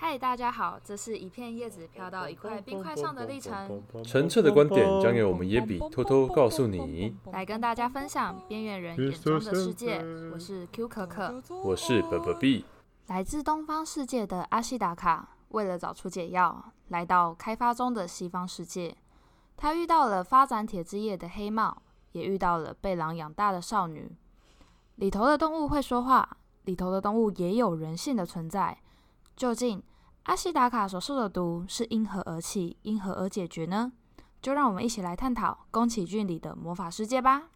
嗨，大家好，这是一片叶子飘到一块冰块上的历程。澄澈的观点将由我们耶比偷偷告诉你，来跟大家分享边缘人眼中的世界。我是 Q 可可，我是 BBB。来自东方世界的阿西达卡，为了找出解药，来到开发中的西方世界。他遇到了发展铁之夜的黑帽，也遇到了被狼养大的少女。里头的动物会说话，里头的动物也有人性的存在。究竟阿西达卡所受的毒是因何而起，因何而解决呢？就让我们一起来探讨宫崎骏里的魔法世界吧。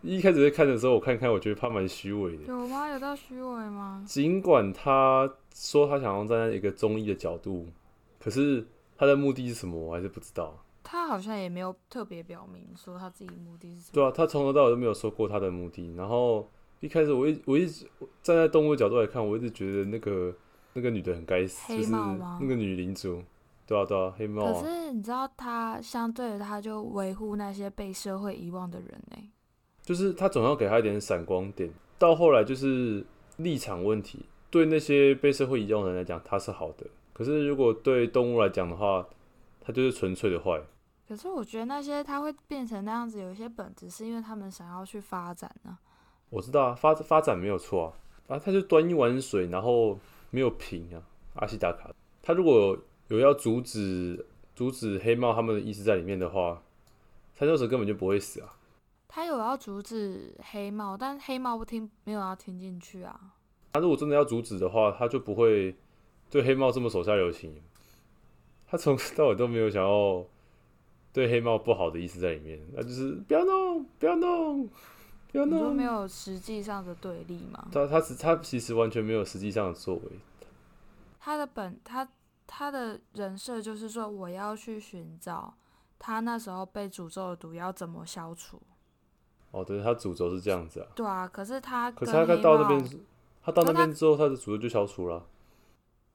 一开始在看的时候，我看看，我觉得他蛮虚伪的。有吗？有到虚伪吗？尽管他说他想要站在一个中医的角度，可是他的目的是什么，我还是不知道。他好像也没有特别表明说他自己目的是什么。对啊，他从头到尾都没有说过他的目的。然后一开始我一我一直站在动物的角度来看，我一直觉得那个。那个女的很该死，黑帽吗？就是那个女领主，对啊对啊，黑帽啊。可是你知道，她相对的，她就维护那些被社会遗忘的人呢。就是她总要给她一点闪光点。到后来就是立场问题，对那些被社会遗忘的人来讲，她是好的；可是如果对动物来讲的话，她就是纯粹的坏。可是我觉得那些他会变成那样子，有一些本质是因为他们想要去发展呢。我知道啊，发发展没有错啊，啊，他就端一碗水，然后。没有评啊，阿西达卡，他如果有要阻止阻止黑帽他们的意思在里面的话，三兽神根本就不会死啊。他有要阻止黑帽，但黑帽不听，没有要听进去啊。他如果真的要阻止的话，他就不会对黑帽这么手下留情。他从头到尾都没有想要对黑帽不好的意思在里面，那就是不要弄，不要弄。有你说没有实际上的对立吗？他他他其实完全没有实际上的作为。他的本他他的人设就是说，我要去寻找他那时候被诅咒的毒要怎么消除。哦，对，他诅咒是这样子啊。对啊，可是他可是他到那边，他到那边之后，他的诅咒就消除了。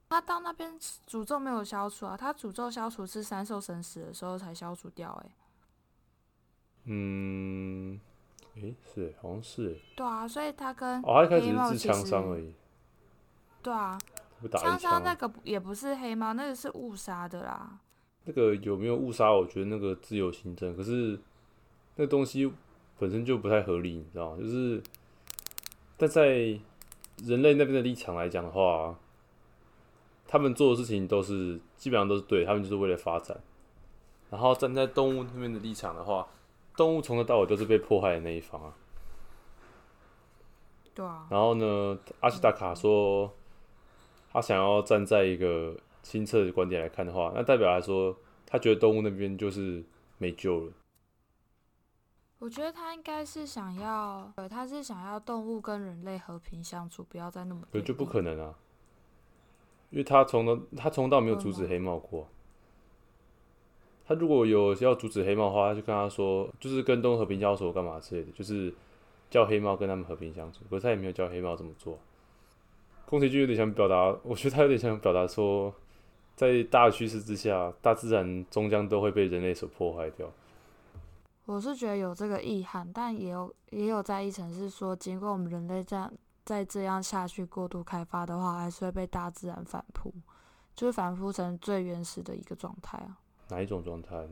他到那边诅咒没有消除啊，他诅咒消除是三兽神死的时候才消除掉，欸，哎。嗯。诶、欸，是，好像是。对啊，所以他跟哦，他一开始是枪伤而已。对啊，枪伤那个也不是黑猫，那个是误杀的啦。那个有没有误杀？我觉得那个自由行政，可是那东西本身就不太合理，你知道吗？就是，但在人类那边的立场来讲的话，他们做的事情都是基本上都是对，他们就是为了发展。然后站在动物那边的立场的话。动物从头到尾都是被迫害的那一方啊。对啊。然后呢，阿西达卡说，他想要站在一个清澈的观点来看的话，那代表来说，他觉得动物那边就是没救了。我觉得他应该是想要，呃，他是想要动物跟人类和平相处，不要再那么。对，就不可能啊，因为他从头他从头到没有阻止黑帽过。他如果有要阻止黑猫的话，他就跟他说，就是跟动物和平交手干嘛之类的，就是叫黑猫跟他们和平相处。可是他也没有叫黑猫这么做。宫崎骏有点想表达，我觉得他有点想表达说，在大趋势之下，大自然终将都会被人类所破坏掉。我是觉得有这个意涵，但也有也有在一层是说，经过我们人类这样再这样下去过度开发的话，还是会被大自然反扑，就是反扑成最原始的一个状态啊。哪一种状态？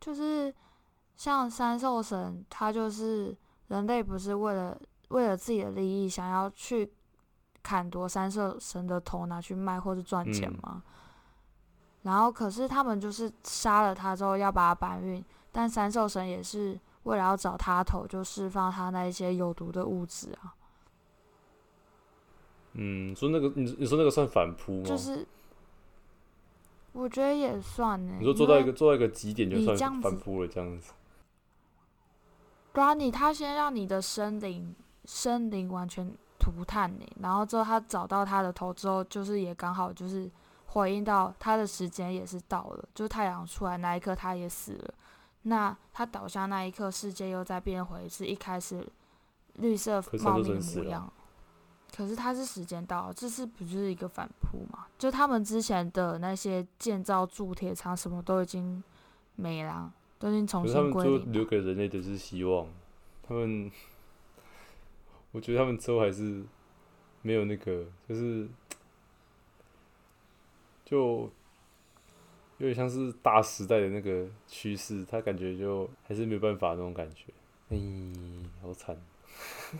就是像三兽神，他就是人类，不是为了为了自己的利益，想要去砍夺三兽神的头拿去卖或者赚钱吗？嗯。然后，可是他们就是杀了他之后要把他搬运，但三兽神也是为了要找他头，就释放他那一些有毒的物质啊。嗯，说那个你你说那个算反扑吗？就是。我觉得也算呢。你说做到一个做到一个极点就算反扑了，这样子。对啊，你他先让你的生灵生灵完全涂炭你，然后之后他找到他的头之后，就是也刚好就是回应到他的时间也是到了，就是太阳出来那一刻他也死了。那他倒下那一刻，世界又再变回是一开始绿色茂密的模样。可是他是时间到了，这是不就是一个反扑嘛？就他们之前的那些建造铸铁厂，什么都已经没了，都已经重新归零。他们就留给人类的是希望。他们，我觉得他们之后还是没有那个，就是就有点像是大时代的那个趋势，他感觉就还是没有办法那种感觉。哎，好惨。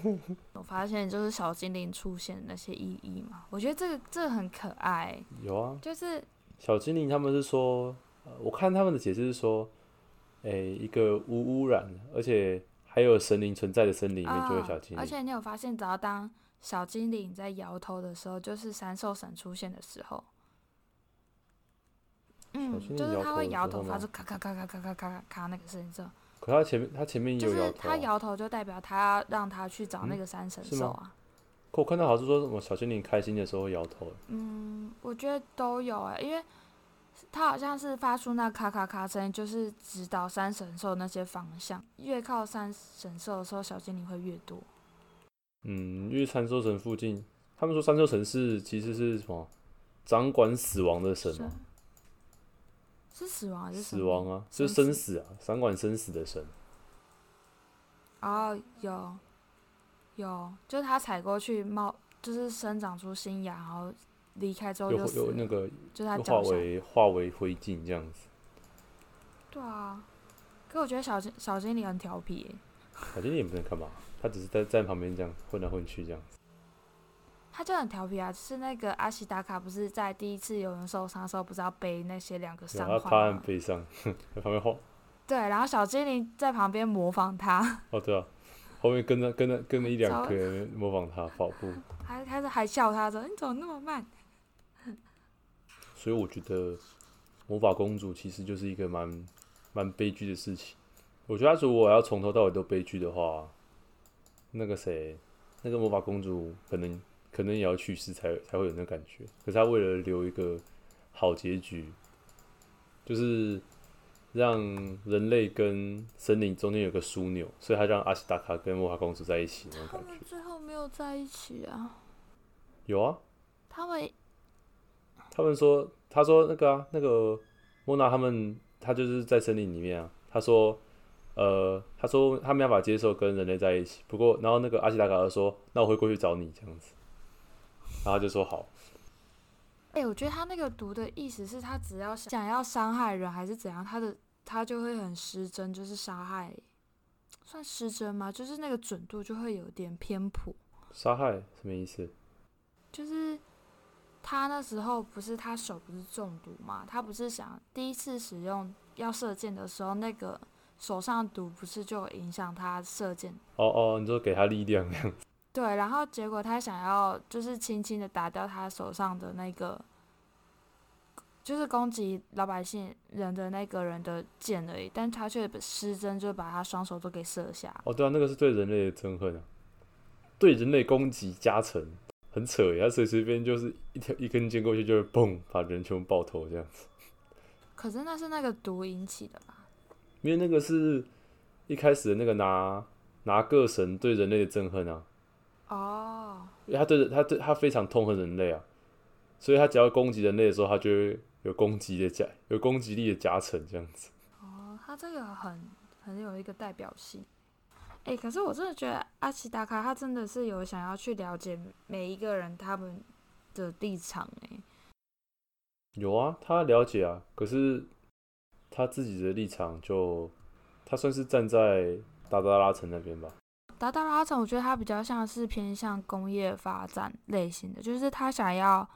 我发现就是小精灵出现那些意义嘛，我觉得这个这个很可爱。有啊，就是小精灵他们是说，我看他们的解释是说，哎，一个无污染，而且还有神灵存在的森林里面就有小精灵。而且你有发现，只要当小精灵在摇头的时候，就是三兽神出现的时候。嗯，就是他会摇头，发出咔咔咔咔咔咔咔咔那个声音。可他前面，他前面有摇头、啊。就是他摇头，就代表他要让他去找那个三神兽啊、嗯。可我看到好像是说什么小精灵开心的时候会摇头。嗯，我觉得都有哎、欸，因为他好像是发出那咔咔咔声音，就是指导三神兽那些方向。越靠三神兽的时候，小精灵会越多。嗯，因为三兽神附近，他们说三兽神是其实是什么？掌管死亡的神吗？是死亡还是死亡啊？就是生死啊，掌管生死的神。哦，有，有，就是他踩过去冒，就是生长出新芽，然后离开之后又死了。有有那个，就他化为化为灰烬这样子。对啊，可我觉得小精小精灵很调皮耶。小精灵也不能干嘛，他只是在在旁边这样混来混去这样子。他就很调皮啊，就是那个阿西达卡，不是在第一次有人受伤的时候，不是要背那些两个伤患吗？他趴在背上，在旁边晃。对，然后小精灵在旁边模仿他。哦，对啊，后面跟着跟着跟着一两个人模仿他跑步。还还是还笑他说：“你怎么那么慢？”所以我觉得魔法公主其实就是一个蛮蛮悲剧的事情。我觉得如果我要从头到尾都悲剧的话，那个谁，那个魔法公主可能。可能也要去世才才会有那感觉，可是他为了留一个好结局，就是让人类跟森林中间有个枢纽，所以他让阿西达卡跟莫卡公主在一起那种感觉。他们最后没有在一起啊？有啊。他们他们说，他说那个啊，那个莫娜他们，他就是在森林里面啊。他说，呃，他说他没办法接受跟人类在一起，不过然后那个阿西达卡就说，那我会过去找你这样子。然后就说好。哎、欸，我觉得他那个毒的意思是他只要想要伤害人还是怎样，他的他就会很失真，就是杀害，算失真吗？就是那个准度就会有点偏颇。杀害什么意思？就是他那时候不是他手不是中毒嘛？他不是想第一次使用要射箭的时候，那个手上毒不是就影响他射箭？哦哦，你说给他力量这样子。对，然后结果他想要就是轻轻的打掉他手上的那个，就是攻击老百姓人的那个人的剑而已，但他却失真，就把他双手都给射下。哦，对啊，那个是对人类的憎恨啊，对人类攻击加成，很扯呀，他随随便就是一条一根箭过去就会嘣，把人全部爆头这样子。可是那是那个毒引起的吧？因为那个是一开始的那个拿拿各神对人类的憎恨啊。哦、oh.，因为他对他对他非常痛恨人类啊，所以他只要攻击人类的时候，他就会有攻击的加有攻击力的加成这样子。哦、oh,，他这个很很有一个代表性。哎、欸，可是我真的觉得阿奇达卡他真的是有想要去了解每一个人他们的立场哎。有啊，他了解啊，可是他自己的立场就他算是站在达达拉城那边吧。达达拉城，我觉得它比较像是偏向工业发展类型的，就是他想要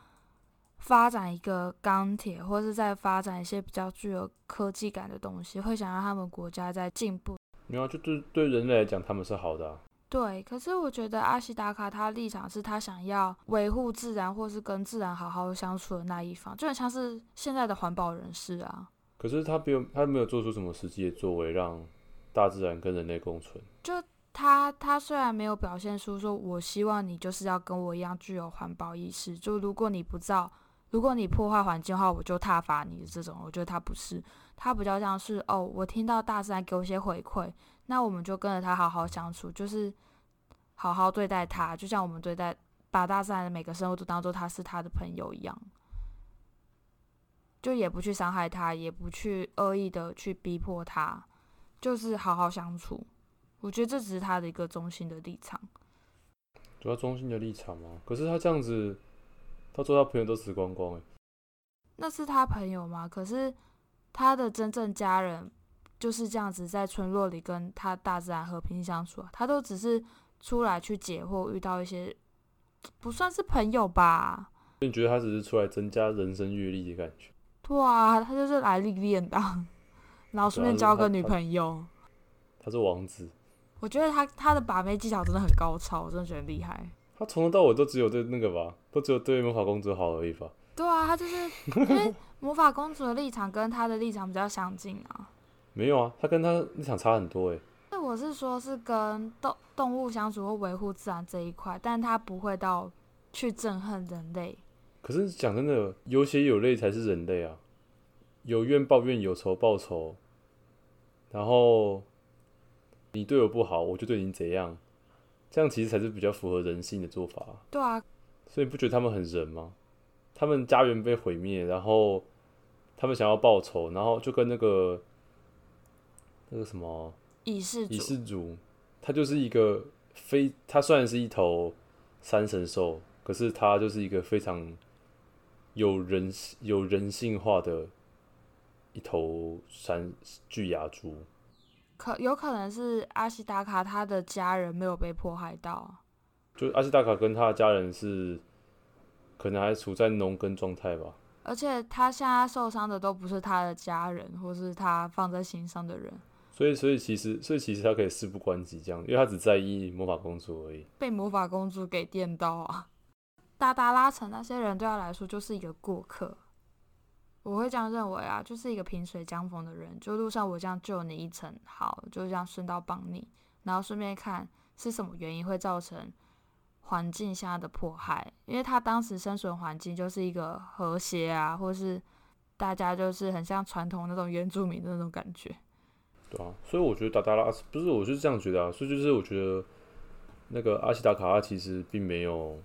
发展一个钢铁，或是在发展一些比较具有科技感的东西，会想让他们国家在进步。没有，就对对人类来讲，他们是好的啊。对，可是我觉得阿西达卡他立场是他想要维护自然，或是跟自然好好相处的那一方，就很像是现在的环保人士啊。可是他没有，他没有做出什么实际的作为，让大自然跟人类共存。就。他他虽然没有表现出说，我希望你就是要跟我一样具有环保意识，就如果你不造，如果你破坏环境的话，我就挞伐你这种，我觉得他不是，他比较像是哦，我听到大自然给我一些回馈，那我们就跟着他好好相处，就是好好对待他，就像我们对待把大自然的每个生物都当做他是他的朋友一样，就也不去伤害他，也不去恶意的去逼迫他，就是好好相处。我觉得这只是他的一个中心的立场，主要中心的立场吗？可是他这样子，他说他朋友都死光光哎。那是他朋友吗？可是他的真正家人就是这样子在村落里跟他大自然和平相处啊，他都只是出来去解惑，遇到一些不算是朋友吧？你觉得他只是出来增加人生阅历的感觉？对啊，他就是来历练的，然后顺便交个女朋友。他，他是王子。我觉得他他的把妹技巧真的很高超，我真的觉得厉害。他从头到尾都只有对那个吧，都只有对魔法公主好而已吧。对啊，他就是因为魔法公主的立场跟他的立场比较相近啊。没有啊，他跟他立场差很多哎。那我是说，是跟动动物相处或维护自然这一块，但他不会到去憎恨人类。可是讲真的，有血有泪才是人类啊，有怨报怨，有仇报仇，然后。你对我不好，我就对你怎样，这样其实才是比较符合人性的做法。对啊，所以你不觉得他们很人吗？他们家园被毁灭，然后他们想要报仇，然后就跟那个那个什么蚁氏族，蚁氏族，他就是一个非，他虽然是一头三神兽，可是他就是一个非常有人有人性化的一头山巨牙猪。可有可能是阿西达卡他的家人没有被迫害到，就阿西达卡跟他的家人是可能还处在农耕状态吧。而且他现在受伤的都不是他的家人，或是他放在心上的人。所以，所以其实，所以其实他可以事不关己这样，因为他只在意魔法公主而已。被魔法公主给电到啊！达达拉城那些人对他来说就是一个过客。我会这样认为啊，就是一个萍水相逢的人，就路上我这样救你一程，好，就这样顺道帮你，然后顺便看是什么原因会造成环境下的迫害，因为他当时生存环境就是一个和谐啊，或是大家就是很像传统那种原住民的那种感觉。对啊，所以我觉得达达拉斯不是，我是这样觉得啊，所以就是我觉得那个阿西达卡他其实并没有，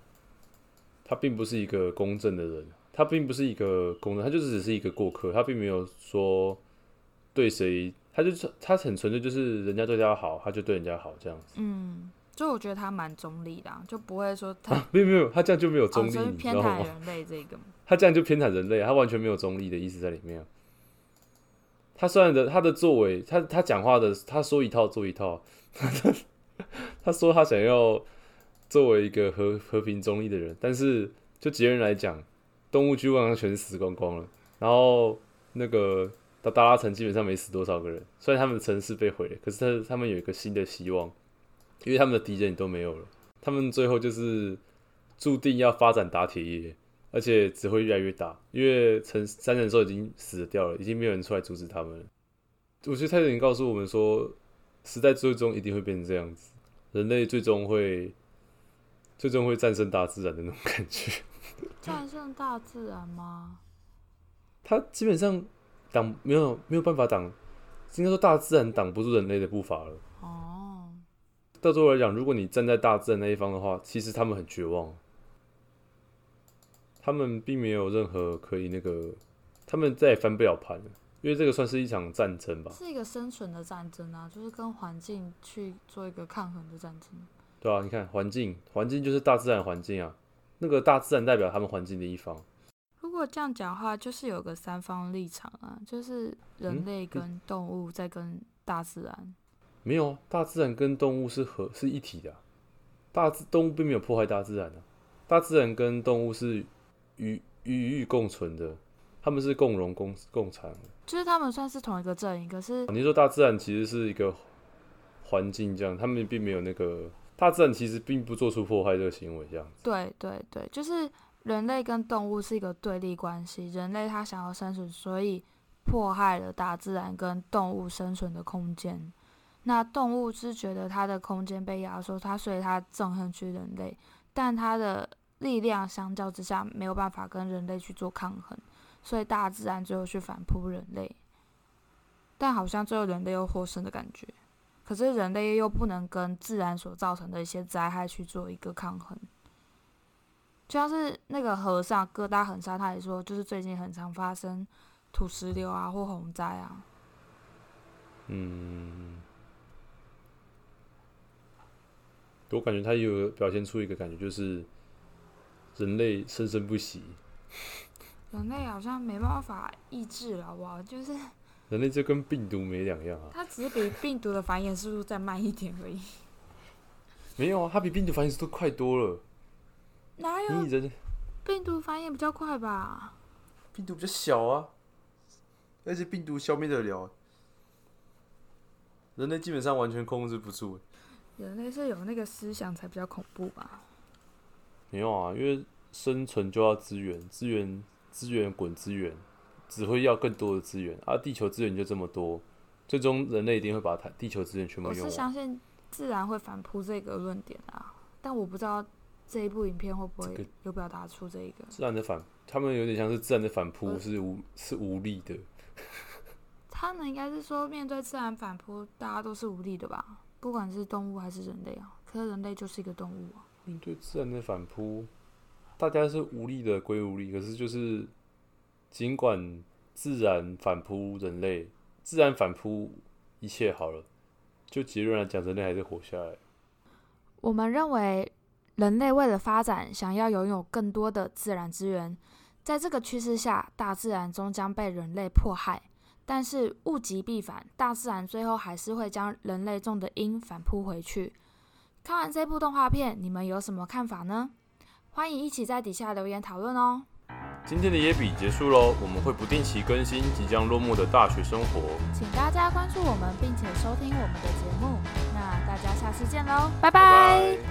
他并不是一个公正的人。他并不是一个工人，他就只是一个过客，他并没有说对谁，他就是他很纯粹，就是人家对他好，他就对人家好这样子。嗯，就我觉得他蛮中立的，就不会说他、啊、没有没有，他这样就没有中立，哦、偏袒人类这个。他这样就偏袒人类，他完全没有中立的意思在里面。他虽然的他的作为，他他讲话的，他说一套做一套，他说他想要作为一个和和平中立的人，但是就别人来讲。动物区基本上全死光光了，然后那个达达拉城基本上没死多少个人，虽然他们的城市被毁了，可是他他们有一个新的希望，因为他们的敌人都没有了，他们最后就是注定要发展打铁业，而且只会越来越大，因为城三人兽已经死掉了，已经没有人出来阻止他们了。我觉得他已经告诉我们说，时代最终一定会变成这样子，人类最终会最终会战胜大自然的那种感觉。战胜大自然吗？他基本上挡没有没有办法挡，应该说大自然挡不住人类的步伐了。哦，到最后来讲，如果你站在大自然那一方的话，其实他们很绝望，他们并没有任何可以那个，他们再也翻不了盘了，因为这个算是一场战争吧，是一个生存的战争啊，就是跟环境去做一个抗衡的战争。对啊，你看环境，环境就是大自然环境啊。那个大自然代表他们环境的一方。如果这样讲的话，就是有个三方立场啊，就是人类跟动物在跟大自然。嗯、没有，大自然跟动物是合是一体的、啊。大自动物并没有破坏大自然的、啊，大自然跟动物是与与与共存的，他们是共荣共共产的。就是他们算是同一个阵营，可是你说大自然其实是一个环境这样，他们并没有那个。大自然其实并不做出破坏这个行为，这样子。对对对，就是人类跟动物是一个对立关系。人类他想要生存，所以迫害了大自然跟动物生存的空间。那动物是觉得它的空间被压缩，它所以它憎恨去人类，但它的力量相较之下没有办法跟人类去做抗衡，所以大自然最后去反扑人类。但好像最后人类又获胜的感觉。可是人类又不能跟自然所造成的一些灾害去做一个抗衡，就像是那个和尚哥大恒沙，他也说，就是最近很常发生土石流啊或洪灾啊。嗯，我感觉他有表现出一个感觉，就是人类生生不息。人类好像没办法抑制了，好不好？就是人类就跟病毒没两样啊。它只是比病毒的繁衍速度再慢一点而已。没有啊，它比病毒繁衍速度快多了。哪有？你人病毒繁衍比较快吧？病毒比较小啊，而且病毒消灭得了。人类基本上完全控制不住。人类是有那个思想才比较恐怖吧？没有啊，因为生存就要资源，资源资源滚资源，只会要更多的资源啊！地球资源就这么多，最终人类一定会把它地球资源全部用完。我是相信自然会反扑这个论点啊，但我不知道这一部影片会不会有表达出这一个自然的反，他们有点像是自然的反扑是无是无力的。他们应该是说，面对自然反扑，大家都是无力的吧？不管是动物还是人类啊，可是人类就是一个动物啊。面对自然的反扑，大家是无力的归无力，可是就是尽管自然反扑人类，自然反扑一切好了，就结论来讲，人类还是活下来。我们认为，人类为了发展，想要拥有更多的自然资源，在这个趋势下，大自然终将被人类迫害。但是物极必反，大自然最后还是会将人类种的因反扑回去。看完这部动画片，你们有什么看法呢？欢迎一起在底下留言讨论哦。今天的野比结束喽，我们会不定期更新即将落幕的大学生活，请大家关注我们并且收听我们的节目。那大家下次见喽，拜拜。拜拜。